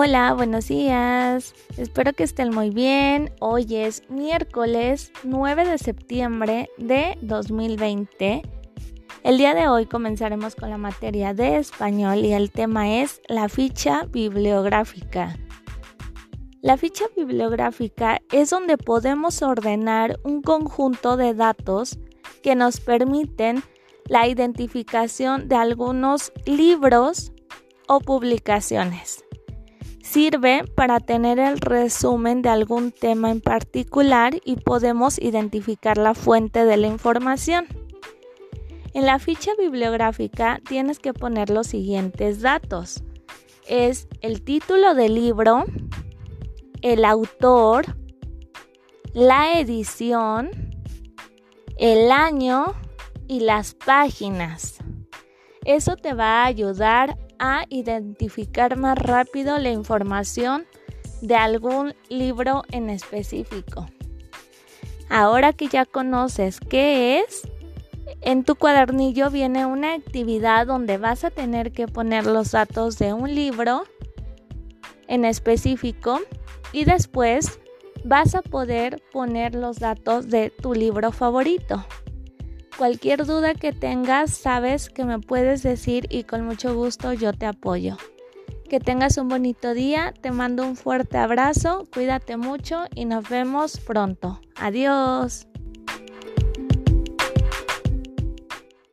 Hola, buenos días. Espero que estén muy bien. Hoy es miércoles 9 de septiembre de 2020. El día de hoy comenzaremos con la materia de español y el tema es la ficha bibliográfica. La ficha bibliográfica es donde podemos ordenar un conjunto de datos que nos permiten la identificación de algunos libros o publicaciones. Sirve para tener el resumen de algún tema en particular y podemos identificar la fuente de la información. En la ficha bibliográfica tienes que poner los siguientes datos. Es el título del libro, el autor, la edición, el año y las páginas. Eso te va a ayudar a identificar más rápido la información de algún libro en específico. Ahora que ya conoces qué es, en tu cuadernillo viene una actividad donde vas a tener que poner los datos de un libro en específico y después vas a poder poner los datos de tu libro favorito. Cualquier duda que tengas, sabes que me puedes decir y con mucho gusto yo te apoyo. Que tengas un bonito día, te mando un fuerte abrazo, cuídate mucho y nos vemos pronto. Adiós.